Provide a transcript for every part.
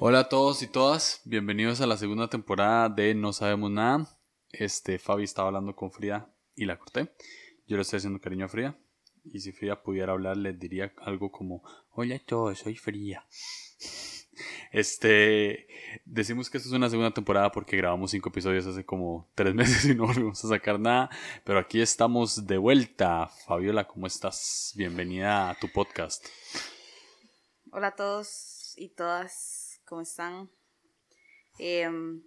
Hola a todos y todas, bienvenidos a la segunda temporada de No Sabemos Nada. Este, Fabi estaba hablando con Frida y la corté. Yo le estoy haciendo cariño a Frida. Y si Frida pudiera hablar, le diría algo como: Hola a todos, soy Frida. Este, decimos que esto es una segunda temporada porque grabamos cinco episodios hace como tres meses y no volvimos a sacar nada. Pero aquí estamos de vuelta. Fabiola, ¿cómo estás? Bienvenida a tu podcast. Hola a todos y todas, ¿cómo están? Em,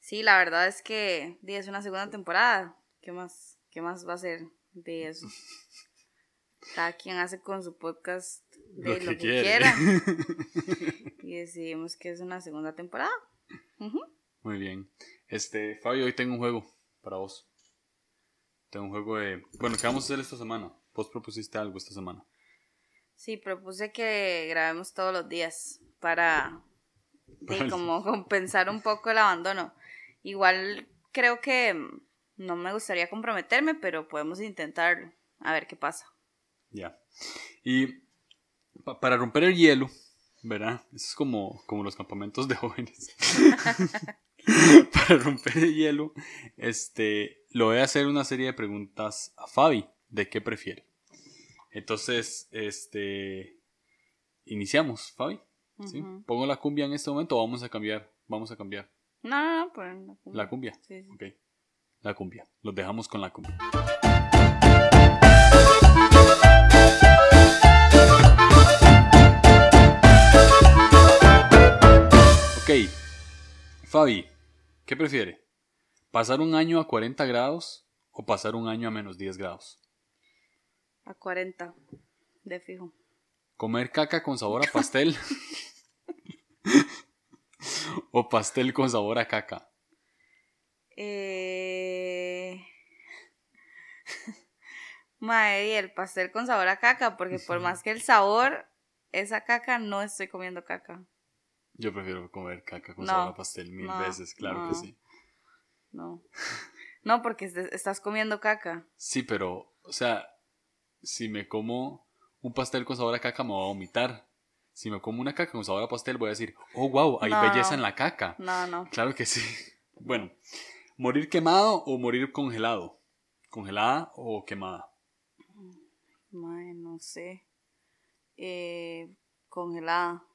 sí, la verdad es que es una segunda temporada. ¿Qué más, qué más va a ser de eso? Cada quien hace con su podcast de lo, que, quiera. y decidimos que es una segunda temporada. Muy bien. Este, Fabio, hoy tengo un juego para vos. Tengo un juego de. Bueno, ¿qué vamos a hacer esta semana? Vos propusiste algo esta semana. Sí, propuse que grabemos todos los días para, como compensar un poco el abandono. Igual creo que no me gustaría comprometerme, pero podemos intentarlo. A ver qué pasa. Ya. Y para romper el hielo, ¿verdad? Eso es como, como los campamentos de jóvenes. para romper el hielo, este, lo voy a hacer una serie de preguntas a Fabi de qué prefiere. Entonces, este, iniciamos, Fabi. ¿Sí? Pongo la cumbia en este momento o vamos a cambiar, vamos a cambiar. No, no, no, pues la cumbia. La cumbia. Sí, sí. Ok. La cumbia. Los dejamos con la cumbia. Ok, Fabi, ¿qué prefiere? ¿Pasar un año a 40 grados o pasar un año a menos 10 grados? A 40, de fijo. ¿Comer caca con sabor a pastel? ¿O pastel con sabor a caca? Eh... Mae, el pastel con sabor a caca, porque por más que el sabor, esa caca, no estoy comiendo caca. Yo prefiero comer caca con sabor a pastel mil veces, claro que sí. No. No, porque estás comiendo caca. Sí, pero, o sea, si me como un pastel con sabor a caca, me voy a vomitar. Si me como una caca con sabor a pastel, voy a decir, oh, wow, hay belleza en la caca. No, no. Claro que sí. Bueno, ¿morir quemado o morir congelado? ¿Congelada o quemada? no sé. Eh, congelada.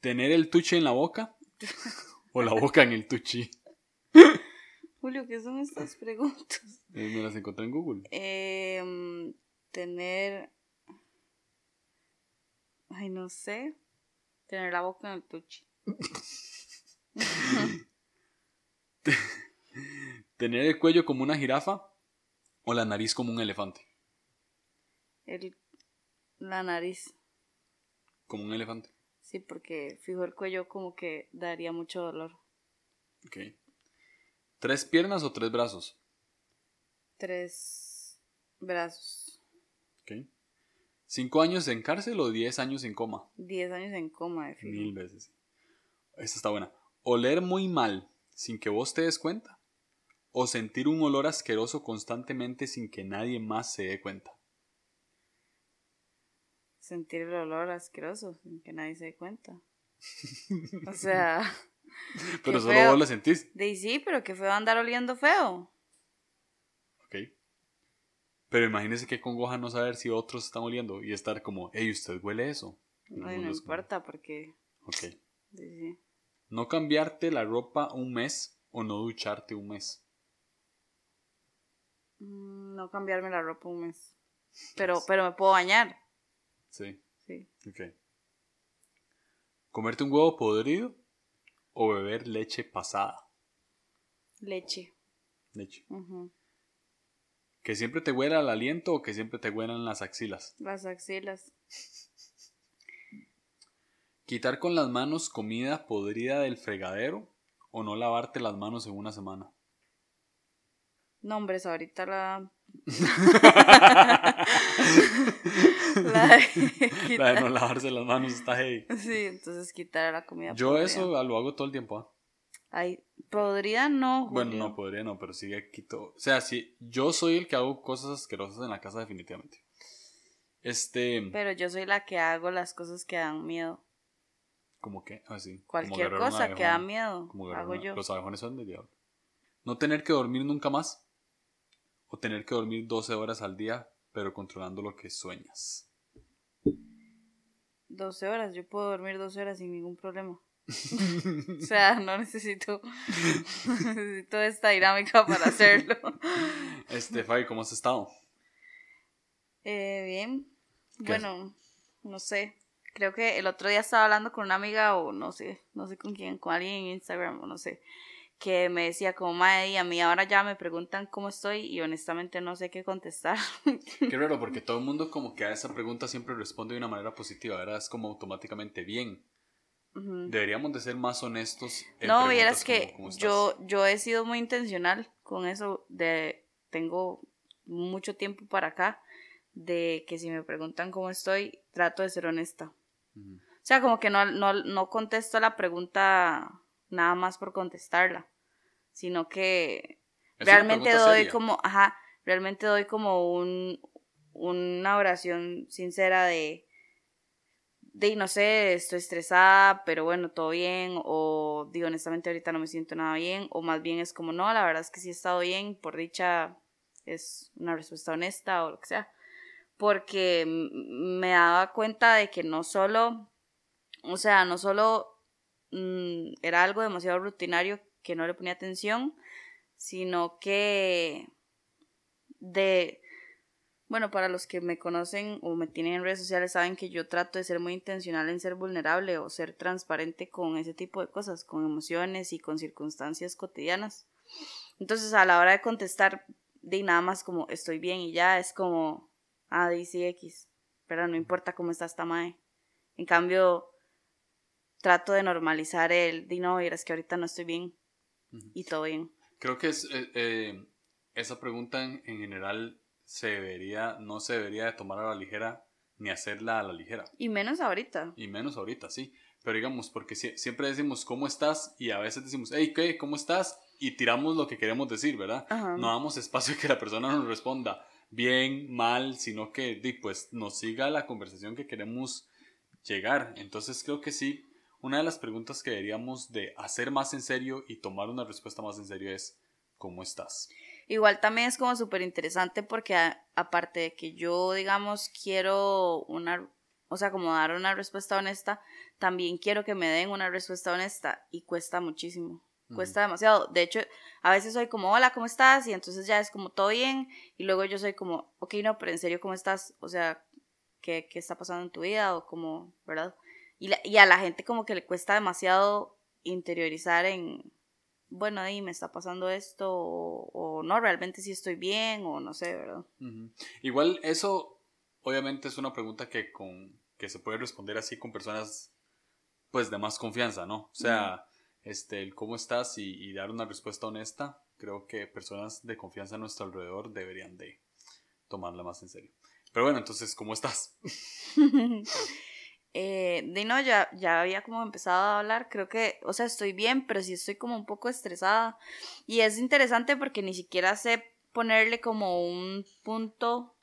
¿Tener el tuche en la boca? ¿O la boca en el tuchi? Julio, ¿qué son estas preguntas? Eh, me las encontré en Google. Em, tener. Ay, no sé. Tener la boca en el tuchi. ¿Tener el cuello como una jirafa o la nariz como un elefante? El, la nariz. Como un elefante. Sí, porque fijo el cuello como que daría mucho dolor. Ok. ¿Tres piernas o tres brazos? Tres brazos. Ok. ¿Cinco años en cárcel o diez años en coma? Diez años en coma, de fijo. Mil veces. Esta está buena. ¿Oler muy mal sin que vos te des cuenta? ¿O sentir un olor asqueroso constantemente sin que nadie más se dé cuenta? sentir el olor asqueroso sin que nadie se dé cuenta. o sea. pero solo vos lo sentís. De sí, pero que feo andar oliendo feo. Pero imagínese que congoja no saber si otros están oliendo y estar como, hey, ¿usted huele eso? No, no, importa porque. Ok. No cambiarte la ropa un mes o no ducharte un mes. Mm, no cambiarme la ropa un mes. Pero, pero me puedo bañar. Sí. Sí. Ok. ¿Comerte un huevo podrido o beber leche pasada? Leche. Leche. ¿Que siempre te huela el aliento o que siempre te huelan las axilas? Las axilas. ¿Quitar con las manos comida podrida del fregadero o no lavarte las manos en una semana? No, hombre, ahorita la la, de, no lavarse las manos está ahí. Sí, entonces quitar la comida. Yo eso lo hago todo el tiempo. ¿ah? Ay, podría no. Bueno, no podría no, pero sí quito. O sea, sí, yo soy el que hago cosas asquerosas en la casa, definitivamente. Este. Pero yo soy la que hago las cosas que dan miedo. Como que, así. Cualquier cosa que da miedo, hago yo. Los abejones son del diablo. No tener que dormir nunca más. O tener que dormir 12 horas al día, pero controlando lo que sueñas. 12 horas, yo puedo dormir 12 horas sin ningún problema. O sea, no necesito, necesito esta dinámica para hacerlo. Este, Fabi, ¿cómo has estado? Eh, bien. Bueno, no sé. Creo que el otro día estaba hablando con una amiga o no sé, no sé con quién, con alguien en Instagram o no sé, que me decía como, madre, a mí ahora ya me preguntan cómo estoy y honestamente no sé qué contestar. Qué raro, porque todo el mundo como que a esa pregunta siempre responde de una manera positiva, ¿verdad? Es como automáticamente bien. Deberíamos de ser más honestos. En no, vieras que yo, yo he sido muy intencional con eso de, tengo mucho tiempo para acá, de que si me preguntan cómo estoy, trato de ser honesta. O sea, como que no, no, no contesto la pregunta nada más por contestarla, sino que realmente doy como, ajá, realmente doy como un, una oración sincera de, de, no sé, estoy estresada, pero bueno, todo bien, o digo, honestamente ahorita no me siento nada bien, o más bien es como, no, la verdad es que sí he estado bien, por dicha es una respuesta honesta o lo que sea, porque me daba cuenta de que no solo, o sea, no solo Mm, era algo demasiado rutinario que no le ponía atención, sino que de, bueno, para los que me conocen o me tienen en redes sociales saben que yo trato de ser muy intencional en ser vulnerable o ser transparente con ese tipo de cosas, con emociones y con circunstancias cotidianas. Entonces a la hora de contestar, de nada más como estoy bien y ya es como, ah, X, pero no importa cómo está esta mae. En cambio, trato de normalizar el, di no, es que ahorita no estoy bien y todo bien. Creo que es, eh, eh, esa pregunta en, general se debería, no se debería de tomar a la ligera ni hacerla a la ligera. Y menos ahorita. Y menos ahorita, sí. Pero digamos, porque siempre decimos cómo estás y a veces decimos, hey, ¿qué? ¿Cómo estás? Y tiramos lo que queremos decir, ¿verdad? No damos espacio a que la persona nos responda bien, mal, sino que pues nos siga la conversación que queremos llegar. Entonces creo que sí, una de las preguntas que deberíamos de hacer más en serio y tomar una respuesta más en serio es ¿cómo estás? Igual también es como súper interesante porque aparte de que yo, digamos, quiero una, o sea, como dar una respuesta honesta, también quiero que me den una respuesta honesta y cuesta muchísimo. Cuesta demasiado. De hecho, a veces soy como, hola, ¿cómo estás? Y entonces ya es como, todo bien. Y luego yo soy como, ok, no, pero en serio, ¿cómo estás? O sea, ¿qué, qué está pasando en tu vida? O como, ¿verdad? Y, a la gente como que le cuesta demasiado interiorizar en, bueno, ahí me está pasando esto, o, no, realmente sí estoy bien, o no sé, ¿verdad? Igual eso, obviamente es una pregunta que, con, que se puede responder así con personas, pues, de más confianza, ¿no? O sea, este, el cómo estás y, y, dar una respuesta honesta, creo que personas de confianza a nuestro alrededor deberían de tomarla más en serio. Pero bueno, entonces, ¿cómo estás? Eh, de no, ya, ya había como empezado a hablar, creo que, o sea, estoy bien, pero sí estoy como un poco estresada. Y es interesante porque ni siquiera sé ponerle como un punto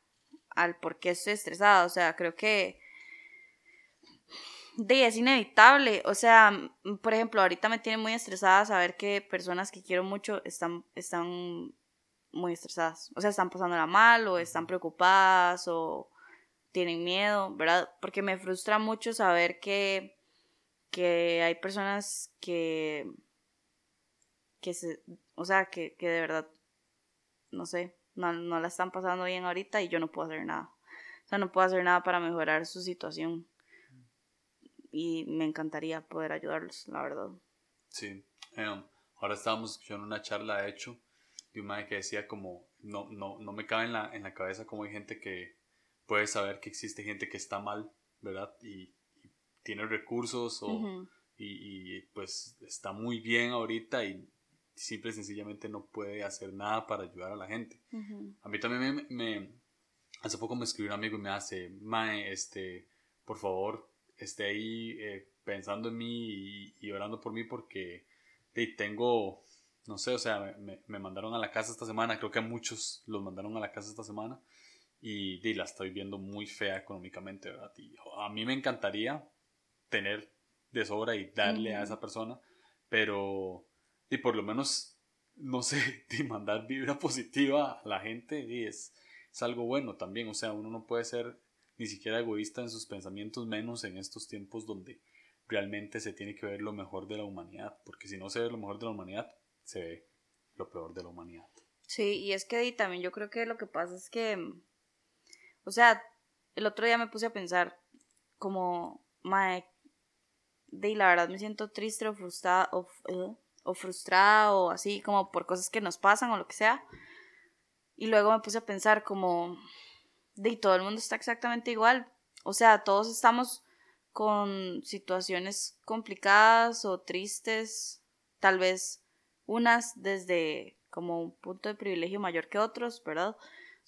al por qué estoy estresada. O sea, creo que de, es inevitable. O sea, por ejemplo, ahorita me tiene muy estresada saber que personas que quiero mucho están, están muy estresadas. O sea, están pasándola mal o están preocupadas o tienen miedo, ¿verdad? Porque me frustra mucho saber que, que hay personas que, que se, o sea, que, que de verdad, no sé, no, no la están pasando bien ahorita y yo no puedo hacer nada. O sea, no puedo hacer nada para mejorar su situación. Y me encantaría poder ayudarlos, la verdad. Sí. Em, ahora estábamos escuchando una charla, de hecho, de un madre que decía como, no, no, no me cabe en la, en la cabeza como hay gente que, puedes saber que existe gente que está mal, ¿verdad? Y, tiene recursos o, y, pues está muy bien ahorita y simple y sencillamente no puede hacer nada para ayudar a la gente. A mí también me, Hace poco me escribió un amigo y me hace, Mae, este, por favor, esté ahí eh, pensando en mí y, orando por mí porque tengo, no sé, o sea, me, me, mandaron a la casa esta semana, creo que a muchos los mandaron a la casa esta semana y, la estoy viendo muy fea económicamente, ¿verdad? Y a mí me encantaría tener de sobra y darle a esa persona, pero y por lo menos, no sé, de mandar vibra positiva a la gente y es, es algo bueno también, o sea, uno no puede ser ni siquiera egoísta en sus pensamientos, menos en estos tiempos donde realmente se tiene que ver lo mejor de la humanidad, porque si no se ve lo mejor de la humanidad, se ve lo peor de la humanidad. Sí, y es que también yo creo que lo que pasa es que, o sea, el otro día me puse a pensar como, mae, de la verdad me siento triste o frustrada o, eh, o frustrada o así como por cosas que nos pasan o lo que sea. Y luego me puse a pensar como, de todo el mundo está exactamente igual. O sea, todos estamos con situaciones complicadas o tristes, tal vez unas desde como un punto de privilegio mayor que otros, ¿verdad?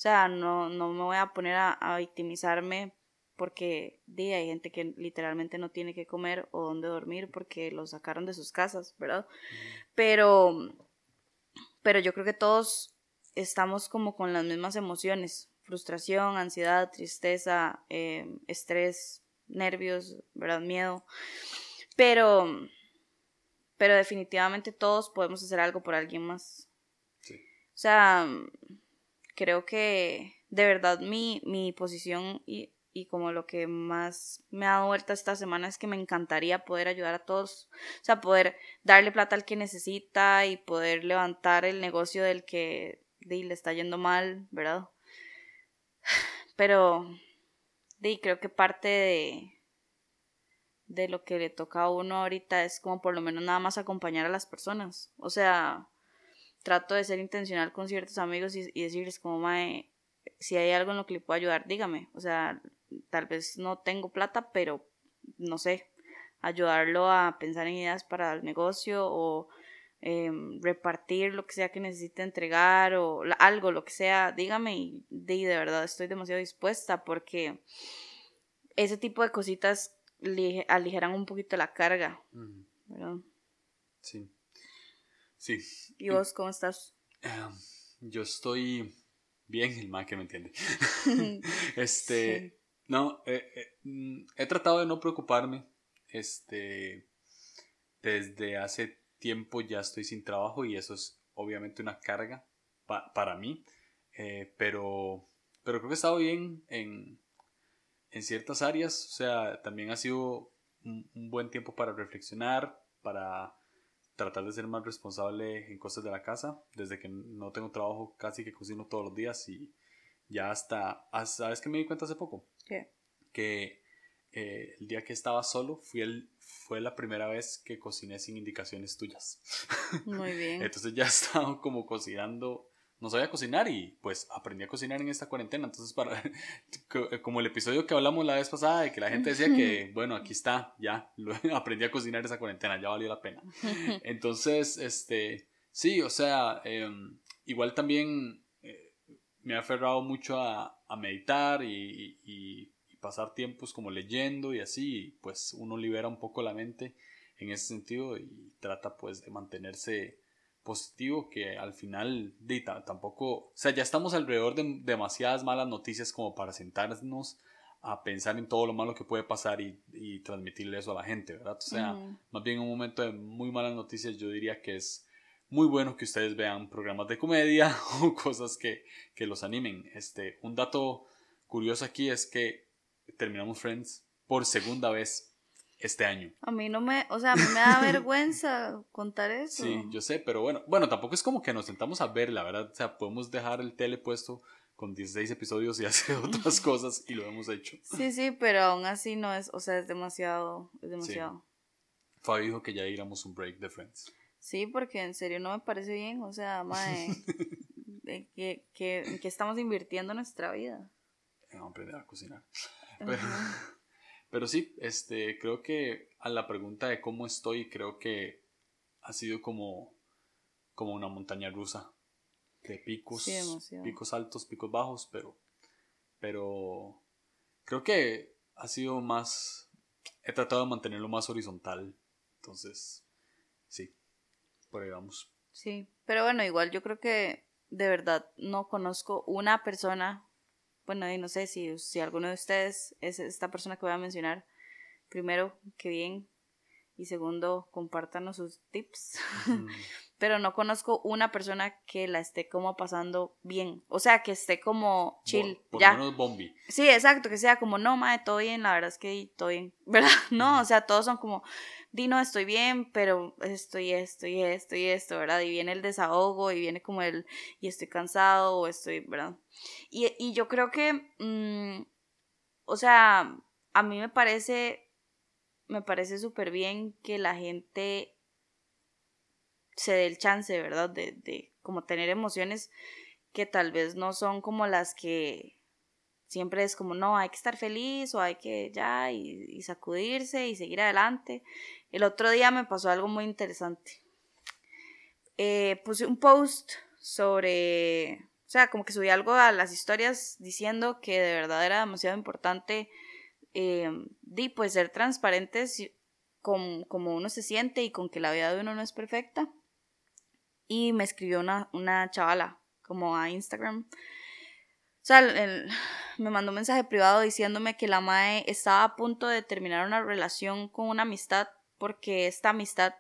O sea, no, no me voy a poner a, victimizarme porque di, hay gente que literalmente no tiene que comer o dónde dormir porque lo sacaron de sus casas, ¿verdad? Pero, pero yo creo que todos estamos como con las mismas emociones, frustración, ansiedad, tristeza, eh, estrés, nervios, ¿verdad? Miedo. Pero, pero definitivamente todos podemos hacer algo por alguien más. O sea, creo que de verdad mi, mi posición y, y como lo que más me ha dado vuelta esta semana es que me encantaría poder ayudar a todos, o sea, poder darle plata al que necesita y poder levantar el negocio del que le está yendo mal, ¿verdad? Pero y creo que parte de, de lo que le toca a uno ahorita es como por lo menos nada más acompañar a las personas. O sea, trato de ser intencional con ciertos amigos y, decirles como, mae, si hay algo en lo que le puedo ayudar, dígame. O sea, tal vez no tengo plata, pero no sé, ayudarlo a pensar en ideas para el negocio o em, repartir lo que sea que necesite entregar o algo, lo que sea, dígame y de, de verdad estoy demasiado dispuesta porque ese tipo de cositas aligeran un poquito la carga. Sí. Sí. ¿Y vos cómo estás? Em, yo estoy bien, el más que me entiende. este, no, eh, eh, mm, he tratado de no preocuparme. Este, desde hace tiempo ya estoy sin trabajo y eso es obviamente una carga para mí. Eh, pero, pero creo que he estado bien en, en ciertas áreas. O sea, también ha sido un, buen tiempo para reflexionar, para tratar de ser más responsable en cosas de la casa. Desde que no tengo trabajo, casi que cocino todos los días y ya hasta, ¿sabes qué me di cuenta hace poco? ¿Qué? Que eh, el día que estaba solo fui el, fue la primera vez que cociné sin indicaciones tuyas. Muy bien. Entonces ya estaba como cocinando no sabía cocinar y pues aprendí a cocinar en esta cuarentena. Entonces, para, como el episodio que hablamos la vez pasada de que la gente decía que, bueno, aquí está, ya, aprendí a cocinar esa cuarentena, ya valió la pena. Entonces, este, sí, o sea, em, igual también eh, me ha aferrado mucho a, meditar y, y, pasar tiempos como leyendo y así, pues uno libera un poco la mente en ese sentido y trata pues de mantenerse positivo que al final tampoco, o sea, ya estamos alrededor de demasiadas malas noticias como para sentarnos a pensar en todo lo malo que puede pasar y, y transmitirle eso a la gente, ¿verdad? O sea, más bien en un momento de muy malas noticias yo diría que es muy bueno que ustedes vean programas de comedia o cosas que, que los animen. Este, un dato curioso aquí es que terminamos Friends por segunda vez este año. A mí no me, o sea, a mí me da vergüenza contar eso. Sí, yo sé, pero bueno, bueno, tampoco es como que nos sentamos a ver, la verdad, o sea, podemos dejar el tele puesto con 16 episodios y hacer otras cosas y lo hemos hecho. Sí, sí, pero aún así no es, o sea, es demasiado, es demasiado. Fabi dijo que ya íbamos un break de Friends. Sí, porque en serio no me parece bien, o sea, mae, que, que, que estamos invirtiendo nuestra vida. Vamos a aprender a cocinar. Pero... Pero sí, este, creo que a la pregunta de cómo estoy, creo que ha sido como, como una montaña rusa de picos, picos altos, picos bajos, pero, pero creo que ha sido más, he tratado de mantenerlo más horizontal, entonces, sí, por ahí vamos. Sí, pero bueno, igual yo creo que de verdad no conozco una persona bueno, y no sé si, si alguno de ustedes es esta persona que voy a mencionar, primero, que bien, y segundo, compártanos sus tips. Pero no conozco una persona que la esté como pasando bien. O sea, que esté como chill. Por, ya. lo menos bombi. Sí, exacto, que sea como, no, madre, todo bien, la verdad es que todo bien, ¿verdad? No, o sea, todos son como, di, no, estoy bien, pero estoy esto y esto y esto, ¿verdad? Y viene el desahogo y viene como el, y estoy cansado o estoy, ¿verdad? Y, y yo creo que, mm, o sea, a mí me parece me parece súper bien que la gente se dé el chance, ¿verdad? De, de como tener emociones que tal vez no son como las que siempre es como, no, hay que estar feliz o hay que ya y, sacudirse y seguir adelante. El otro día me pasó algo muy interesante. Eh, puse un post sobre, o sea, como que subí algo a las historias diciendo que de verdad era demasiado importante eh, pues ser transparentes con como uno se siente y con que la vida de uno no es perfecta. Y me escribió una, una chavala como a Instagram. O sea, me mandó un mensaje privado diciéndome que la MAE estaba a punto de terminar una relación con una amistad porque esta amistad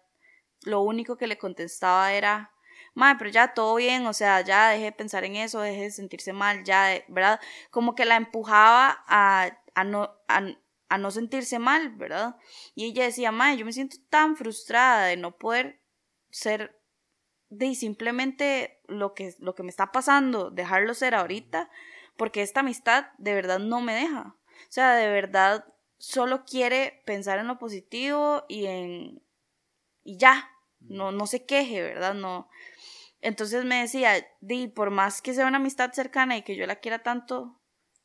lo único que le contestaba era, Mae, pero ya todo bien, o sea, ya deje de pensar en eso, deje de sentirse mal, ya, ¿verdad? Como que la empujaba a a no, a, no sentirse mal, ¿verdad? Y ella decía, Mae, yo me siento tan frustrada de no poder ser de simplemente lo que, lo que me está pasando, dejarlo ser ahorita, porque esta amistad de verdad no me deja. O sea, de verdad solo quiere pensar en lo positivo y en y ya, no, no se queje, ¿verdad? No. Entonces me decía, di, por más que sea una amistad cercana y que yo la quiera tanto,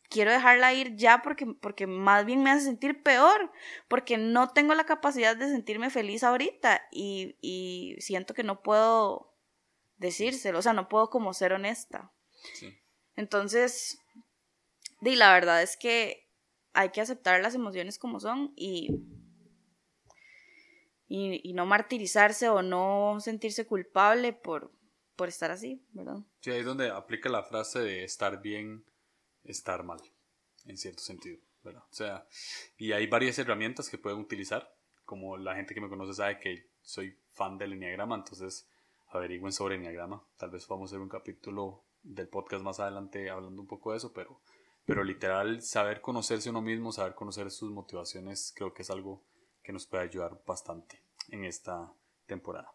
quiero dejarla ir ya porque, porque más bien me hace sentir peor, porque no tengo la capacidad de sentirme feliz ahorita y, y siento que no puedo decírselo, o sea, no puedo como ser honesta. Entonces, di, la verdad es que hay que aceptar las emociones como son y, y, y no martirizarse o no sentirse culpable por, por estar así, ¿verdad? Sí, ahí es donde aplica la frase de estar bien estar mal, en cierto sentido, ¿verdad? O sea, y hay varias herramientas que pueden utilizar, como la gente que me conoce sabe que soy fan del Enneagrama, entonces averigüen sobre Enneagrama, tal vez vamos a hacer un capítulo del podcast más adelante hablando un poco de eso, pero, pero literal, saber conocerse uno mismo, saber conocer sus motivaciones, creo que es algo que nos puede ayudar bastante en esta temporada.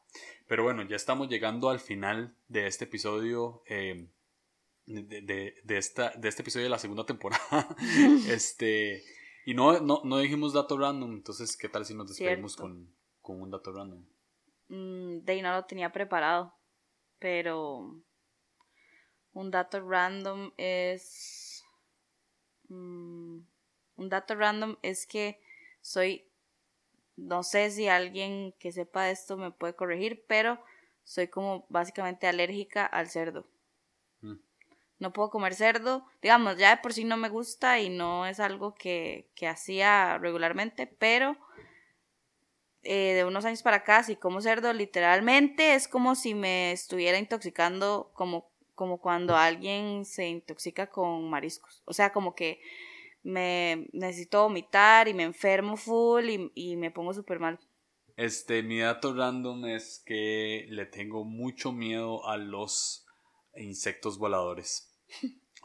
Pero bueno, ya estamos llegando al final de este episodio. Eh, de, de, esta, de este episodio de la segunda temporada. este, y no, no, no dijimos dato random, entonces, ¿qué tal si nos despedimos con, con, un dato random? Mm, de no lo tenía preparado, pero un dato random es... Mm, un dato random es que soy... No sé si alguien que sepa esto me puede corregir, pero soy como básicamente alérgica al cerdo no puedo comer cerdo. Digamos, ya de por sí no me gusta y no es algo que, hacía regularmente, pero eh, de unos años para acá, si como cerdo, literalmente es como si me estuviera intoxicando, como, como cuando alguien se intoxica con mariscos. O sea, como que me necesito vomitar y me enfermo full y, y me pongo súper mal. Este, mi dato random es que le tengo mucho miedo a los insectos voladores.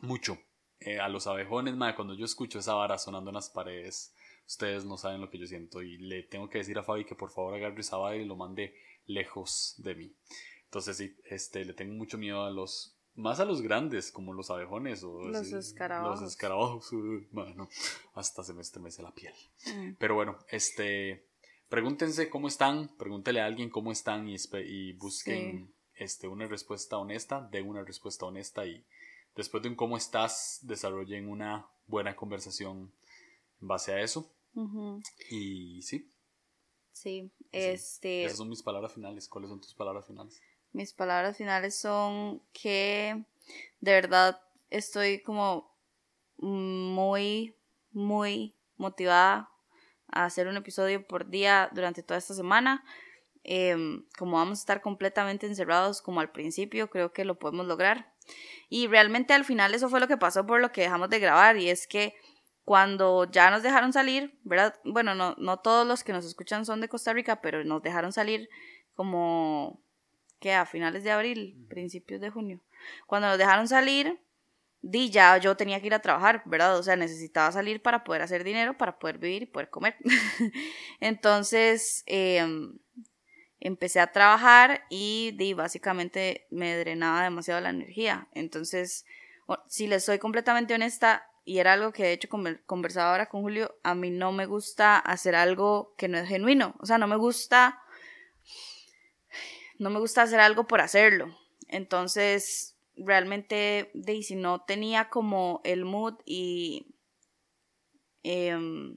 Mucho. Eh, a los abejones, madre, cuando yo escucho esa vara sonando en las paredes, ustedes no saben lo que yo siento. Y le tengo que decir a Fabi que por favor agarre esa vara y lo mande lejos de mí. Entonces, sí, este, le tengo mucho miedo a los. Más a los grandes, como los abejones o los escarabajos. Los escarabajos, bueno, hasta se me estremece la piel. Mm. Pero bueno, este, pregúntense cómo están, pregúntele a alguien cómo están y, y busquen este, una respuesta honesta, de una respuesta honesta y después de un cómo estás, desarrollen una buena conversación en base a eso. Y sí. Sí, este... Esas son mis palabras finales. ¿Cuáles son tus palabras finales? Mis palabras finales son que de verdad estoy como muy, muy motivada a hacer un episodio por día durante toda esta semana. Em, como vamos a estar completamente encerrados como al principio, creo que lo podemos lograr. Y realmente al final eso fue lo que pasó por lo que dejamos de grabar y es que cuando ya nos dejaron salir, ¿verdad? Bueno, no, no todos los que nos escuchan son de Costa Rica, pero nos dejaron salir como, que A finales de abril, principios de junio. Cuando nos dejaron salir, di ya yo tenía que ir a trabajar, ¿verdad? O sea, necesitaba salir para poder hacer dinero, para poder vivir y poder comer. Entonces, em, empecé a trabajar y di, básicamente me drenaba demasiado la energía. Entonces, si les soy completamente honesta, y era algo que de hecho conversaba ahora con Julio, a mí no me gusta hacer algo que no es genuino. O sea, no me gusta. No me gusta hacer algo por hacerlo. Entonces, realmente, Daisy no tenía como el mood y. Em,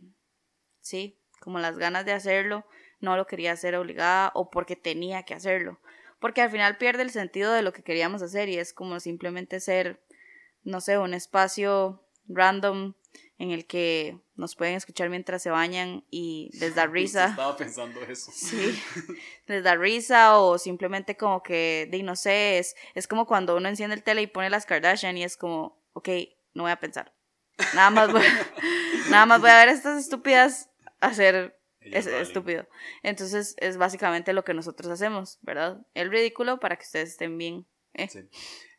sí, como las ganas de hacerlo. No lo quería hacer obligada o porque tenía que hacerlo. Porque al final pierde el sentido de lo que queríamos hacer y es como simplemente ser, no sé, un espacio random en el que nos pueden escuchar mientras se bañan y les da risa. Estaba pensando eso. Sí, les da risa o simplemente como que, de no sé, es, es como cuando uno enciende el tele y pone las Kardashian y es como, ok, no voy a pensar. Nada más voy, nada más voy a ver estas estúpidas hacer es estúpido. Entonces es básicamente lo que nosotros hacemos, ¿verdad? El ridículo para que ustedes estén bien. ¿eh? Sí.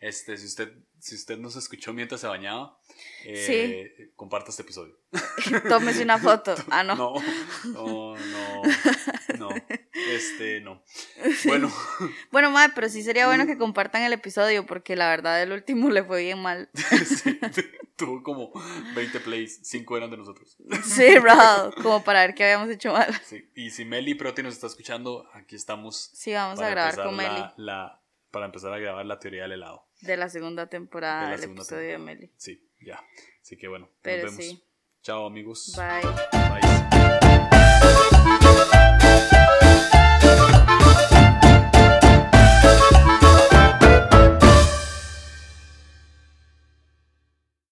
Este, si usted, si usted nos escuchó mientras se bañaba, eh, comparta este episodio. Tómese una foto. Ah, no. No, no, no, no. Este, no. Bueno. Bueno, madre, pero sí sería bueno que compartan el episodio porque la verdad el último le fue bien mal. Sí, tuvo como 20 plays, 5 eran de nosotros. Sí, bro, como para ver qué habíamos hecho mal. Sí. Y si Meli Proti nos está escuchando, aquí estamos. Sí, vamos a grabar con Meli. La, para empezar a grabar la teoría del helado. De la segunda temporada del episodio de Meli. Sí, ya. Así que bueno, nos vemos. Chao amigos. Bye. Bye.